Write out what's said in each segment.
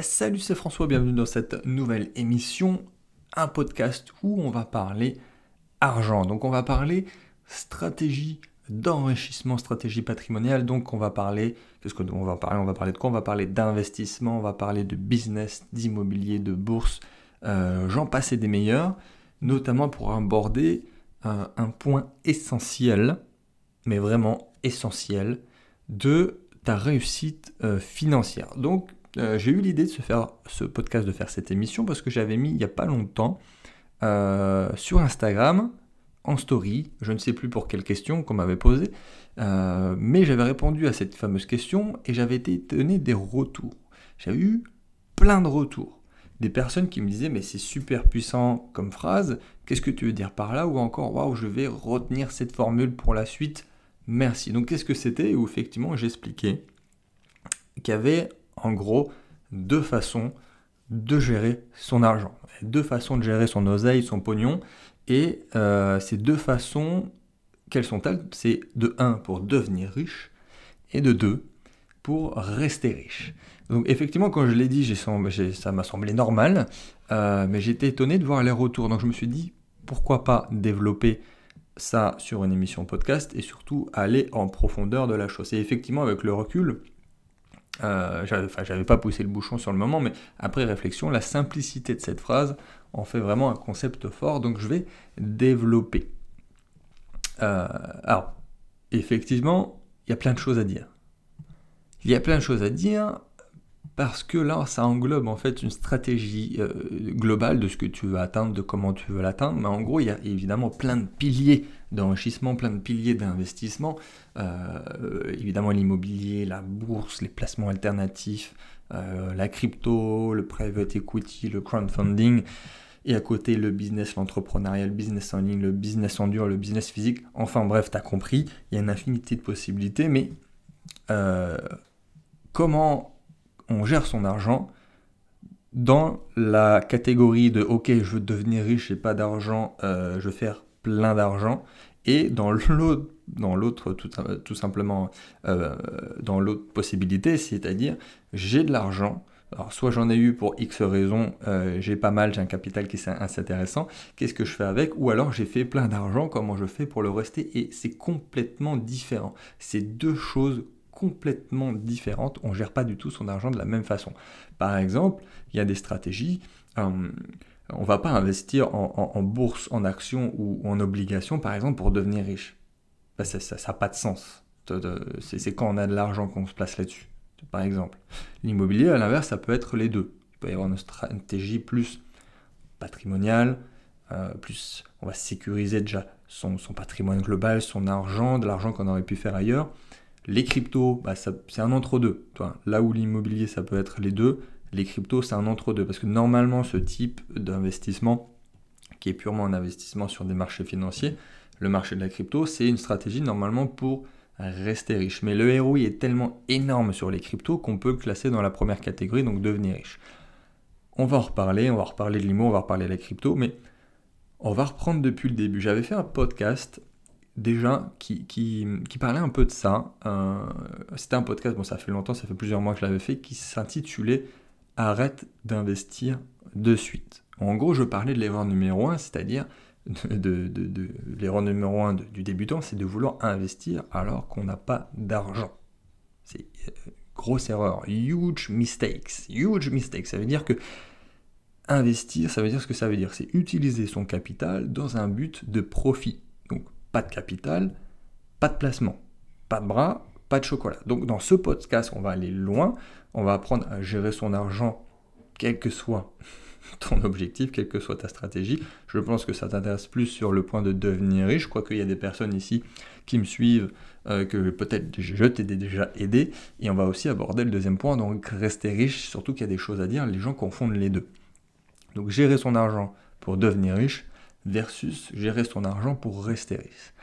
Salut, c'est François, bienvenue dans cette nouvelle émission, un podcast où on va parler argent. Donc on va parler stratégie d'enrichissement, stratégie patrimoniale. Donc on va parler, qu'est-ce va parler On va parler de quoi? On va parler d'investissement, on va parler de business, d'immobilier, de bourse, euh, j'en passais des meilleurs, notamment pour aborder un point essentiel, mais vraiment essentiel, de ta réussite euh, financière. Donc j'ai eu l'idée de se faire ce podcast, de faire cette émission, parce que j'avais mis il n'y a pas longtemps sur Instagram en story, je ne sais plus pour quelle question qu'on m'avait posée, euh, mais j'avais répondu à cette fameuse question et j'avais été étonné des retours. J'avais eu plein de retours. Des personnes qui me disaient mais c'est super puissant comme phrase, qu'est-ce que tu veux dire par là? Ou encore waouh, je vais retenir cette formule pour la suite, merci. Donc qu'est-ce que c'était? Où effectivement j'expliquais qu'il y avait en gros deux façons de gérer son argent, deux façons de gérer son oseille, son pognon, et euh, ces deux façons, quelles sont-elles C'est de 1 pour devenir riche et de 2 pour rester riche. Donc effectivement, quand je l'ai dit, ça m'a semblé normal, euh, mais j'étais étonné de voir les retours. Donc je me suis dit, pourquoi pas développer ça sur une émission podcast et surtout aller en profondeur de la chose. Et effectivement, avec le recul, euh, j'avais pas poussé le bouchon sur le moment, mais après réflexion, la simplicité de cette phrase en fait vraiment un concept fort, donc je vais développer. Euh, alors, effectivement, il y a plein de choses à dire. Il y a plein de choses à dire parce que là, ça englobe en fait une stratégie euh, globale de ce que tu veux atteindre, de comment tu veux l'atteindre. Mais en gros, il y a évidemment plein de piliers d'enrichissement, plein de piliers d'investissement. Euh, évidemment, l'immobilier, la bourse, les placements alternatifs, la crypto, le private equity, le crowdfunding. Et à côté, le business, l'entrepreneuriat, le business en ligne, le business en dur, le business physique. Enfin bref, tu as compris, il y a une infinité de possibilités. Mais euh, comment on gère son argent dans la catégorie de OK, je veux devenir riche et pas d'argent, euh, je veux faire plein d'argent. Et dans l'autre, dans l'autre tout, simplement, euh, dans l'autre possibilité, c'est-à-dire j'ai de l'argent, alors soit j'en ai eu pour X raisons, euh, j'ai pas mal, j'ai un capital qui est intéressant, qu'est-ce que je fais avec? Ou alors j'ai fait plein d'argent, comment je fais pour le rester? Et c'est complètement différent. C'est deux choses complètement différentes. On gère pas du tout son argent de la même façon. Par exemple, il y a des stratégies. Euh, on va pas investir en, bourse, en actions ou, en obligations, par exemple, pour devenir riche. ça n'a pas de sens. C'est quand on a de l'argent qu'on se place là-dessus par exemple. L'immobilier, à l'inverse, ça peut être les deux. Il peut y avoir une stratégie plus patrimoniale, euh, plus on va sécuriser déjà son, patrimoine global, son argent, de l'argent qu'on aurait pu faire ailleurs. Les cryptos, bah, c'est un entre-deux. Là où l'immobilier, ça peut être les deux, les cryptos, c'est un entre-deux. Parce que normalement, ce type d'investissement, qui est purement un investissement sur des marchés financiers, le marché de la crypto, c'est une stratégie normalement pour rester riche. Mais le ROI est tellement énorme sur les cryptos qu'on peut le classer dans la première catégorie, donc devenir riche. On va en reparler, on va reparler de l'IMO, on va reparler de la crypto, mais on va reprendre depuis le début. J'avais fait un podcast déjà qui, qui, parlait un peu de ça. Euh, c'était un podcast, bon ça fait longtemps, ça fait plusieurs mois que je l'avais fait, qui s'intitulait Arrête d'investir de suite. En gros, je parlais de l'erreur numéro 1, c'est-à-dire de, de, l'erreur numéro un du débutant, c'est de vouloir investir alors qu'on n'a pas d'argent. C'est euh, grosse erreur, huge mistakes, huge mistakes. Ça veut dire que investir, ça veut dire ce que ça veut dire, c'est utiliser son capital dans un but de profit. Pas de capital, pas de placement, pas de bras, pas de chocolat. Donc dans ce podcast, on va aller loin, on va apprendre à gérer son argent, quel que soit ton objectif, quelle que soit ta stratégie. Je pense que ça t'intéresse plus sur le point de devenir riche. Crois qu'il y a des personnes ici qui me suivent, euh, que peut-être je t'ai déjà aidé. Et on va aussi aborder le deuxième point, donc rester riche, surtout qu'il y a des choses à dire. Les gens confondent les deux. Donc gérer son argent pour devenir riche versus gérer son argent pour rester riche.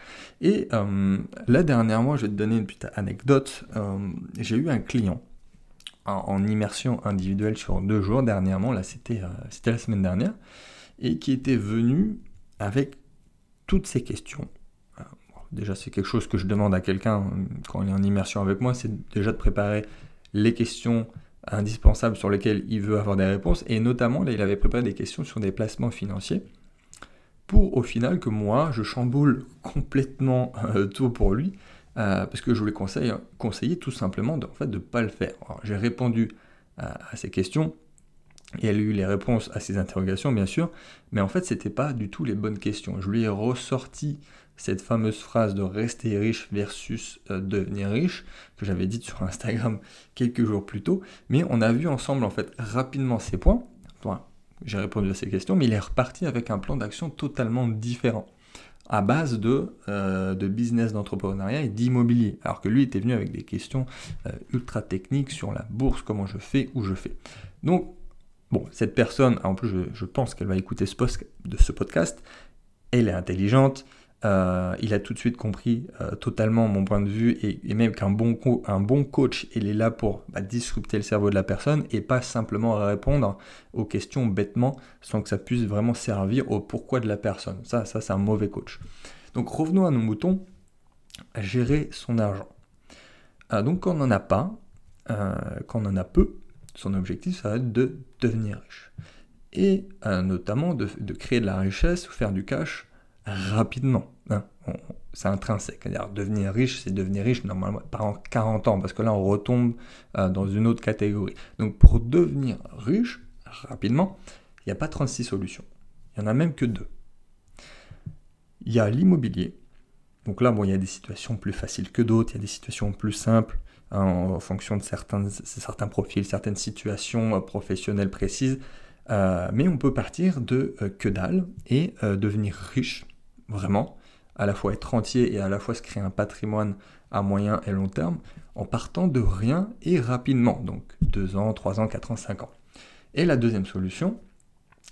Et euh, là, dernièrement, je vais te donner une petite anecdote. Euh, j'ai eu un client en, immersion individuelle sur deux jours dernièrement, là c'était euh, c'était la semaine dernière, et qui était venu avec toutes ces questions. Déjà c'est quelque chose que je demande à quelqu'un quand il est en immersion avec moi, c'est déjà de préparer les questions indispensables sur lesquels il veut avoir des réponses. Et notamment, là, il avait préparé des questions sur des placements financiers pour au final que moi, je chamboule complètement euh, tout pour lui, euh, parce que je voulais conseiller, conseiller tout simplement de ne pas le faire. J'ai répondu à, ces questions, et elle a eu les réponses à ces interrogations, bien sûr, mais en fait, ce n'était pas du tout les bonnes questions. Je lui ai ressorti cette fameuse phrase de rester riche versus euh, devenir riche, que j'avais dite sur Instagram quelques jours plus tôt, mais on a vu ensemble, en fait, rapidement ces points. J'ai répondu à ces questions, mais il est reparti avec un plan d'action totalement différent, à base de, euh, de business d'entrepreneuriat et d'immobilier, alors que lui était venu avec des questions euh, ultra techniques sur la bourse, comment je fais, où je fais. Donc, bon, cette personne, en plus je, pense qu'elle va écouter ce, post, de ce podcast, elle est intelligente, euh, il a tout de suite compris euh, totalement mon point de vue et, même qu'un bon, un bon coach, il est là pour bah, disrupter le cerveau de la personne et pas simplement répondre aux questions bêtement sans que ça puisse vraiment servir au pourquoi de la personne. Ça, ça c'est un mauvais coach. Donc revenons à nos moutons, gérer son argent. Euh, donc quand on n'en a pas, quand on en a peu, son objectif, ça va être de devenir riche. Et notamment de, de créer de la richesse ou faire du cash rapidement. Hein. C'est intrinsèque. -dire devenir riche, c'est devenir riche normalement par 40 ans, parce que là, on retombe euh, dans une autre catégorie. Donc, pour devenir riche rapidement, il n'y a pas 36 solutions. Il n'y en a même que deux. Il y a l'immobilier. Donc là, bon, il y a des situations plus faciles que d'autres, il y a des situations plus simples hein, en fonction de certains, certains profils, certaines situations euh, professionnelles précises. Euh, mais on peut partir de que dalle et devenir riche vraiment, à la fois être entier et à la fois se créer un patrimoine à moyen et long terme, en partant de rien et rapidement, donc 2 ans, 3 ans, 4 ans, 5 ans. Et la deuxième solution,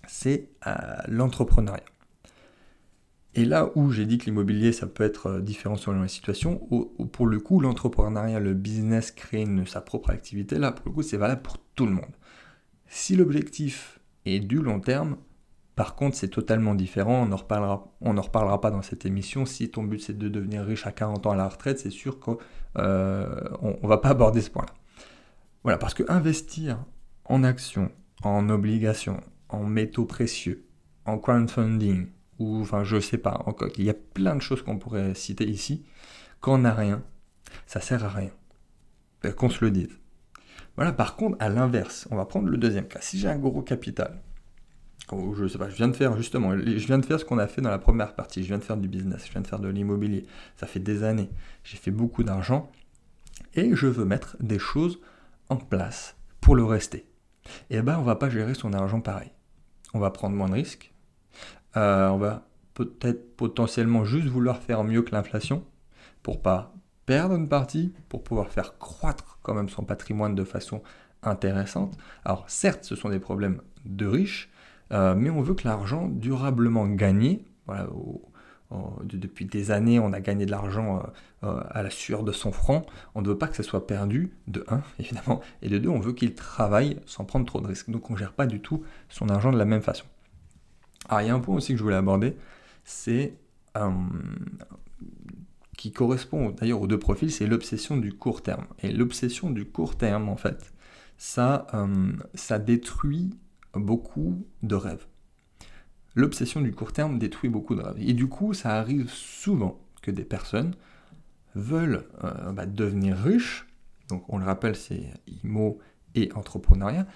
c'est euh, l'entrepreneuriat. Et là où j'ai dit que l'immobilier, ça peut être euh, différent selon les situations, pour le coup, l'entrepreneuriat, le business, créer sa propre activité, là, pour le coup, c'est valable pour tout le monde. Si l'objectif est du long terme, par contre, c'est totalement différent, on n'en reparlera, pas dans cette émission. Si ton but c'est de devenir riche à 40 ans à la retraite, c'est sûr qu'on euh, ne va pas aborder ce point-là. Voilà, parce que investir en actions, en obligations, en métaux précieux, en crowdfunding, ou enfin je sais pas, il y a plein de choses qu'on pourrait citer ici, quand on n'a rien, ça sert à rien. Qu'on se le dise. Voilà, par contre, à l'inverse, on va prendre le deuxième cas. Si j'ai un gros capital, je viens de faire justement, je viens de faire ce qu'on a fait dans la première partie, je viens de faire du business, je viens de faire de l'immobilier, ça fait des années, j'ai fait beaucoup d'argent, et je veux mettre des choses en place pour le rester. Et eh ben on va pas gérer son argent pareil. On va prendre moins de risques, euh, on va peut-être potentiellement juste vouloir faire mieux que l'inflation, pour pas perdre une partie, pour pouvoir faire croître quand même son patrimoine de façon intéressante. Alors certes, ce sont des problèmes de riches, euh, mais on veut que l'argent durablement gagné, depuis des années on a gagné de l'argent euh, euh, à la sueur de son front, on ne veut pas que ça soit perdu, de 1 évidemment, et de 2 on veut qu'il travaille sans prendre trop de risques. Donc on ne gère pas du tout son argent de la même façon. Alors il y a un point aussi que je voulais aborder, c'est qui correspond d'ailleurs aux deux profils, c'est l'obsession du court terme. Et l'obsession du court terme, en fait, ça, ça détruit beaucoup de rêves. L'obsession du court terme détruit beaucoup de rêves. Et du coup, ça arrive souvent que des personnes veulent euh, bah, devenir riches, donc on le rappelle, c'est IMO et entrepreneuriat,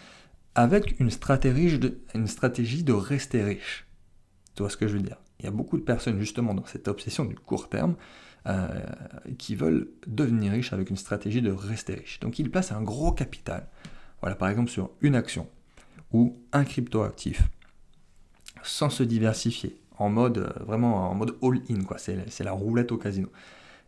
avec une stratégie, de, une stratégie de rester riche. Tu vois ce que je veux dire? Il y a beaucoup de personnes justement dans cette obsession du court terme euh, qui veulent devenir riches avec une stratégie de rester riche. Donc ils placent un gros capital, voilà par exemple sur une action, ou un crypto-actif sans se diversifier, en mode euh, vraiment en mode all-in, quoi. C'est la roulette au casino.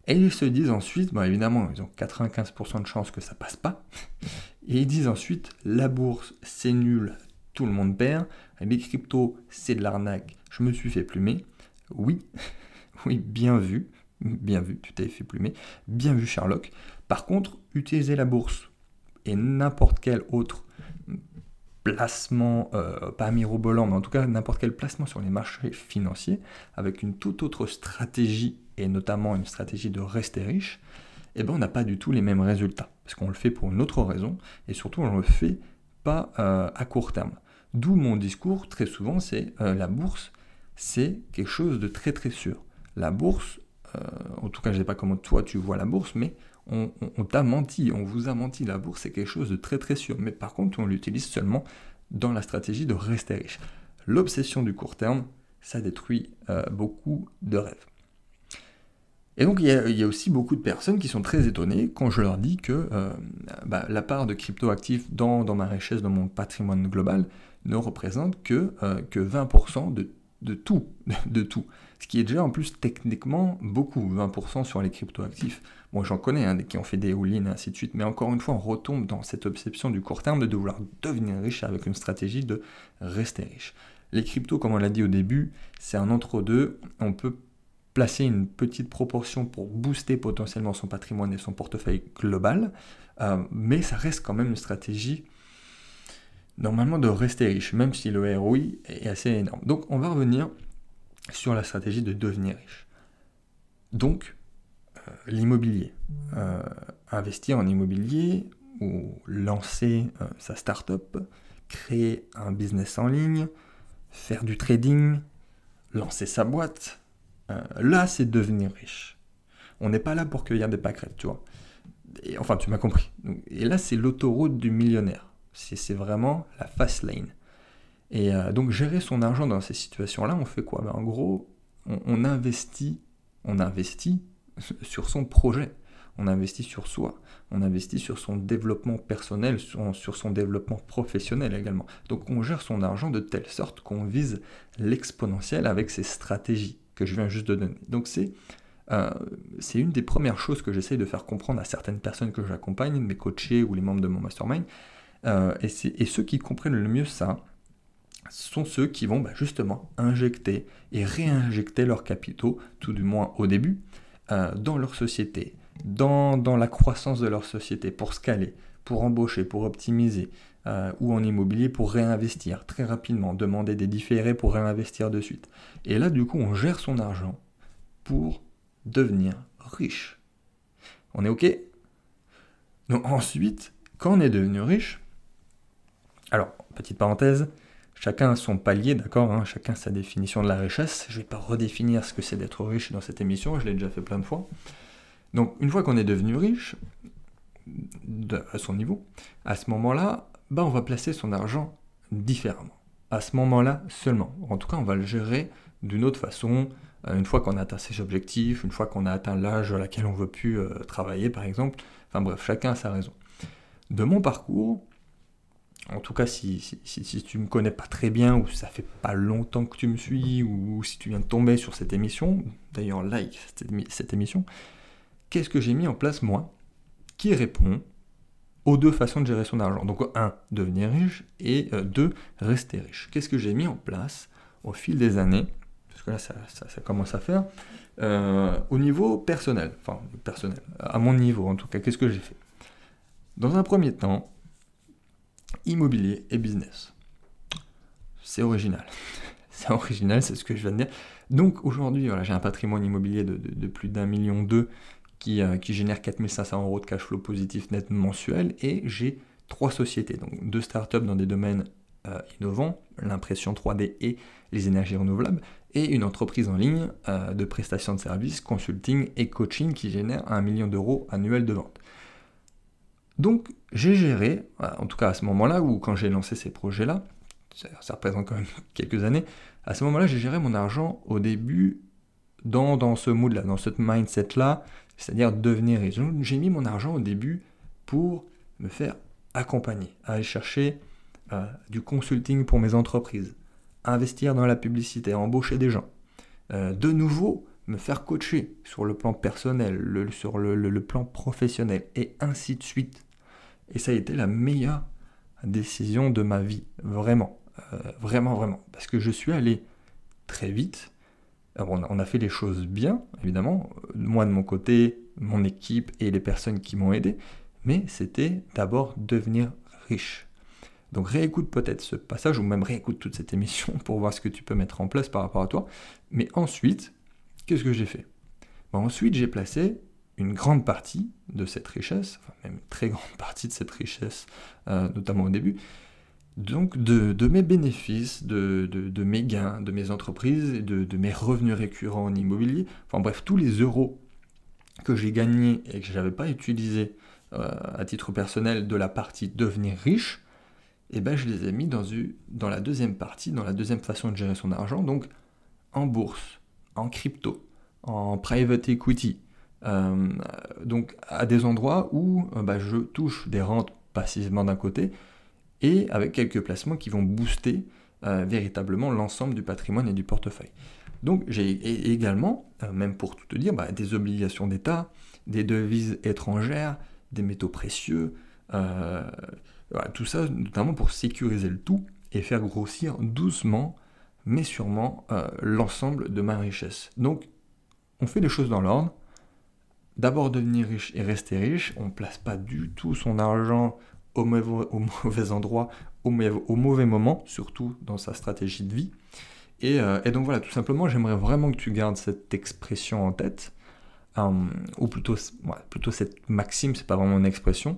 Et ils se disent ensuite, bah évidemment, ils ont 95% de chances que ça passe pas. Et ils disent ensuite, la bourse, c'est nul, tout le monde perd. Les cryptos, c'est de l'arnaque, je me suis fait plumer. Oui, oui, bien vu, bien vu, tu t'es fait plumer, bien vu Sherlock. Par contre, utiliser la bourse et n'importe quel autre placement, euh, pas mirobolant, mais en tout cas n'importe quel placement sur les marchés financiers, avec une toute autre stratégie, et notamment une stratégie de rester riche, eh ben, on n'a pas du tout les mêmes résultats. parce qu'on le fait pour une autre raison, et surtout on ne le fait pas euh, à court terme. D'où mon discours, très souvent, c'est euh, la bourse, c'est quelque chose de très très sûr. La bourse, euh, en tout cas je ne sais pas comment toi tu vois la bourse, mais on, t'a menti, on vous a menti, la bourse c'est quelque chose de très très sûr. Mais par contre on l'utilise seulement dans la stratégie de rester riche. L'obsession du court terme, ça détruit beaucoup de rêves. Et donc il y, a, aussi beaucoup de personnes qui sont très étonnées quand je leur dis que euh, bah, la part de crypto-actifs dans, ma richesse, dans mon patrimoine global, ne représente que, euh, que 20% de, de, tout, de tout. Ce qui est déjà en plus techniquement beaucoup, 20% sur les crypto-actifs. Bon, j'en connais hein, qui ont fait des all et ainsi de suite, mais encore une fois, on retombe dans cette obsession du court terme de vouloir devenir riche avec une stratégie de rester riche. Les cryptos, comme on l'a dit au début, c'est un entre-deux. On peut placer une petite proportion pour booster potentiellement son patrimoine et son portefeuille global, euh, mais ça reste quand même une stratégie normalement de rester riche, même si le ROI est assez énorme. Donc on va revenir sur la stratégie de devenir riche. Donc l'immobilier, euh, investir en immobilier ou lancer sa start-up, créer un business en ligne, faire du trading, lancer sa boîte, euh, là, c'est devenir riche. On n'est pas là pour cueillir des pâquerettes, tu vois. Et, enfin, tu m'as compris. Et là, c'est l'autoroute du millionnaire. C'est vraiment la fast lane. Et euh, donc, gérer son argent dans ces situations-là, on fait quoi? Ben, En gros, on, investit, on investit sur son projet. On investit sur soi. On investit sur son développement personnel, sur son développement professionnel également. Donc, on gère son argent de telle sorte qu'on vise l'exponentiel avec ses stratégies que je viens juste de donner. Donc c'est euh, une des premières choses que j'essaie de faire comprendre à certaines personnes que j'accompagne, mes coachés ou les membres de mon mastermind. Euh, et, et, ceux qui comprennent le mieux ça sont ceux qui vont bah, justement injecter et réinjecter leurs capitaux, tout du moins au début, euh, dans leur société, dans, dans, la croissance de leur société, pour scaler, pour embaucher, pour optimiser, euh, ou en immobilier pour réinvestir très rapidement, demander des différés pour réinvestir de suite. Et là, du coup, on gère son argent pour devenir riche. On est OK? Donc ensuite, quand on est devenu riche, alors, petite parenthèse, chacun son palier, d'accord hein, Chacun sa définition de la richesse. Je ne vais pas redéfinir ce que c'est d'être riche dans cette émission, je l'ai déjà fait plein de fois. Donc, une fois qu'on est devenu riche, à son niveau, à ce moment-là, bah, on va placer son argent différemment. À ce moment-là seulement. En tout cas, on va le gérer d'une autre façon, euh, une fois qu'on a atteint ses objectifs, une fois qu'on a atteint l'âge à laquelle on veut plus euh, travailler, par exemple. Enfin bref, chacun a sa raison. De mon parcours, en tout cas, si, tu me connais pas très bien, ou ça fait pas longtemps que tu me suis, ou, si tu viens de tomber sur cette émission, d'ailleurs like cette émission, qu'est-ce que j'ai mis en place moi, qui répond aux deux façons de gérer son argent? Donc un, devenir riche et euh, deux, rester riche. Qu'est-ce que j'ai mis en place au fil des années? Parce que là, ça, commence à faire. Euh, au niveau personnel, enfin personnel, à mon niveau en tout cas, qu'est-ce que j'ai fait? Dans un premier temps, immobilier et business. C'est original. c'est original, c'est ce que je viens de dire. Donc aujourd'hui, voilà, j'ai un patrimoine immobilier de, plus d'un million deux euh, qui, génère 4500 euros de cash flow positif net mensuel et j'ai trois sociétés, donc deux startups dans des domaines euh, innovants, l'impression 3D et les énergies renouvelables, et une entreprise en ligne euh, de prestation de services, consulting et coaching qui génère un million d'euros annuels de vente. Donc j'ai géré, en tout cas à ce moment-là, ou quand j'ai lancé ces projets-là, ça, représente quand même quelques années, à ce moment-là j'ai géré mon argent au début dans, dans ce mood-là, dans ce mindset-là, c'est-à-dire devenir riche. J'ai mis mon argent au début pour me faire accompagner, aller chercher euh, du consulting pour mes entreprises, investir dans la publicité, embaucher des gens. Euh, de nouveau, me faire coacher sur le plan personnel, sur le, plan professionnel, et ainsi de suite. Et ça a été la meilleure décision de ma vie, vraiment, euh, vraiment, vraiment. Parce que je suis allé très vite, on a fait les choses bien, évidemment, moi de mon côté, mon équipe et les personnes qui m'ont aidé, mais c'était d'abord devenir riche. Donc réécoute peut-être ce passage ou même réécoute toute cette émission pour voir ce que tu peux mettre en place par rapport à toi. Mais ensuite, qu'est-ce que j'ai fait? Bon, Ensuite, j'ai placé une grande partie de cette richesse, enfin même une très grande partie de cette richesse, euh, notamment au début, donc de, mes bénéfices, de, mes gains, de mes entreprises, de, de mes revenus récurrents en immobilier, enfin bref, tous les euros que j'ai gagnés et que je n'avais pas utilisés euh, à titre personnel de la partie devenir riche, et eh ben je les ai mis dans la deuxième partie, dans la deuxième façon de gérer son argent, donc en bourse, en crypto, en private equity, euh, donc à des endroits où euh, bah, je touche des rentes passivement d'un côté et avec quelques placements qui vont booster véritablement l'ensemble du patrimoine et du portefeuille. Donc j'ai également, même pour tout te dire, bah, des obligations d'État, des devises étrangères, des métaux précieux, euh, tout ça notamment pour sécuriser le tout et faire grossir doucement mais sûrement euh, l'ensemble de ma richesse. Donc on fait les choses dans l'ordre. D'abord devenir riche et rester riche, on ne place pas du tout son argent au mauvais, endroit, au mauvais, moment, surtout dans sa stratégie de vie. Et, euh, et donc voilà, tout simplement, j'aimerais vraiment que tu gardes cette expression en tête. Euh, ou plutôt, plutôt cette maxime, c'est pas vraiment une expression,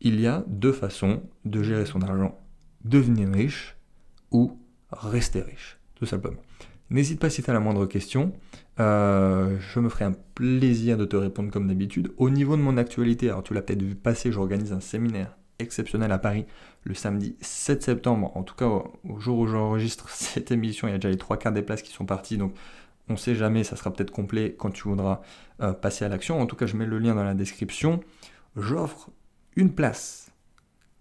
il y a deux façons de gérer son argent devenir riche ou rester riche, tout simplement. N'hésite pas si tu as la moindre question, euh, je me ferai un plaisir de te répondre comme d'habitude. Au niveau de mon actualité, alors tu l'as peut-être vu passer, j'organise un séminaire exceptionnel à Paris le samedi 7 septembre. En tout cas, au jour où j'enregistre cette émission, il y a déjà les trois quarts des places qui sont parties. Donc, on ne sait jamais, ça sera peut-être complet quand tu voudras euh, passer à l'action. En tout cas, je mets le lien dans la description. J'offre une place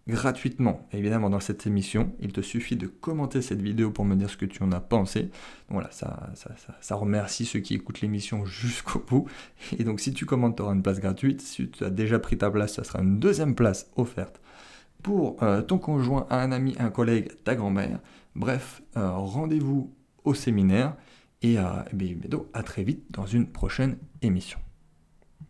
gratuitement, évidemment, dans cette émission. Il te suffit de commenter cette vidéo pour me dire ce que tu en as pensé. Voilà, ça, ça, remercie ceux qui écoutent l'émission jusqu'au bout. Et donc, si tu commentes, tu auras une place gratuite. Si tu as déjà pris ta place, ça sera une deuxième place offerte pour euh, ton conjoint, un ami, un collègue, ta grand-mère. Bref, euh, rendez-vous au séminaire. Et, euh, à très vite dans une prochaine émission.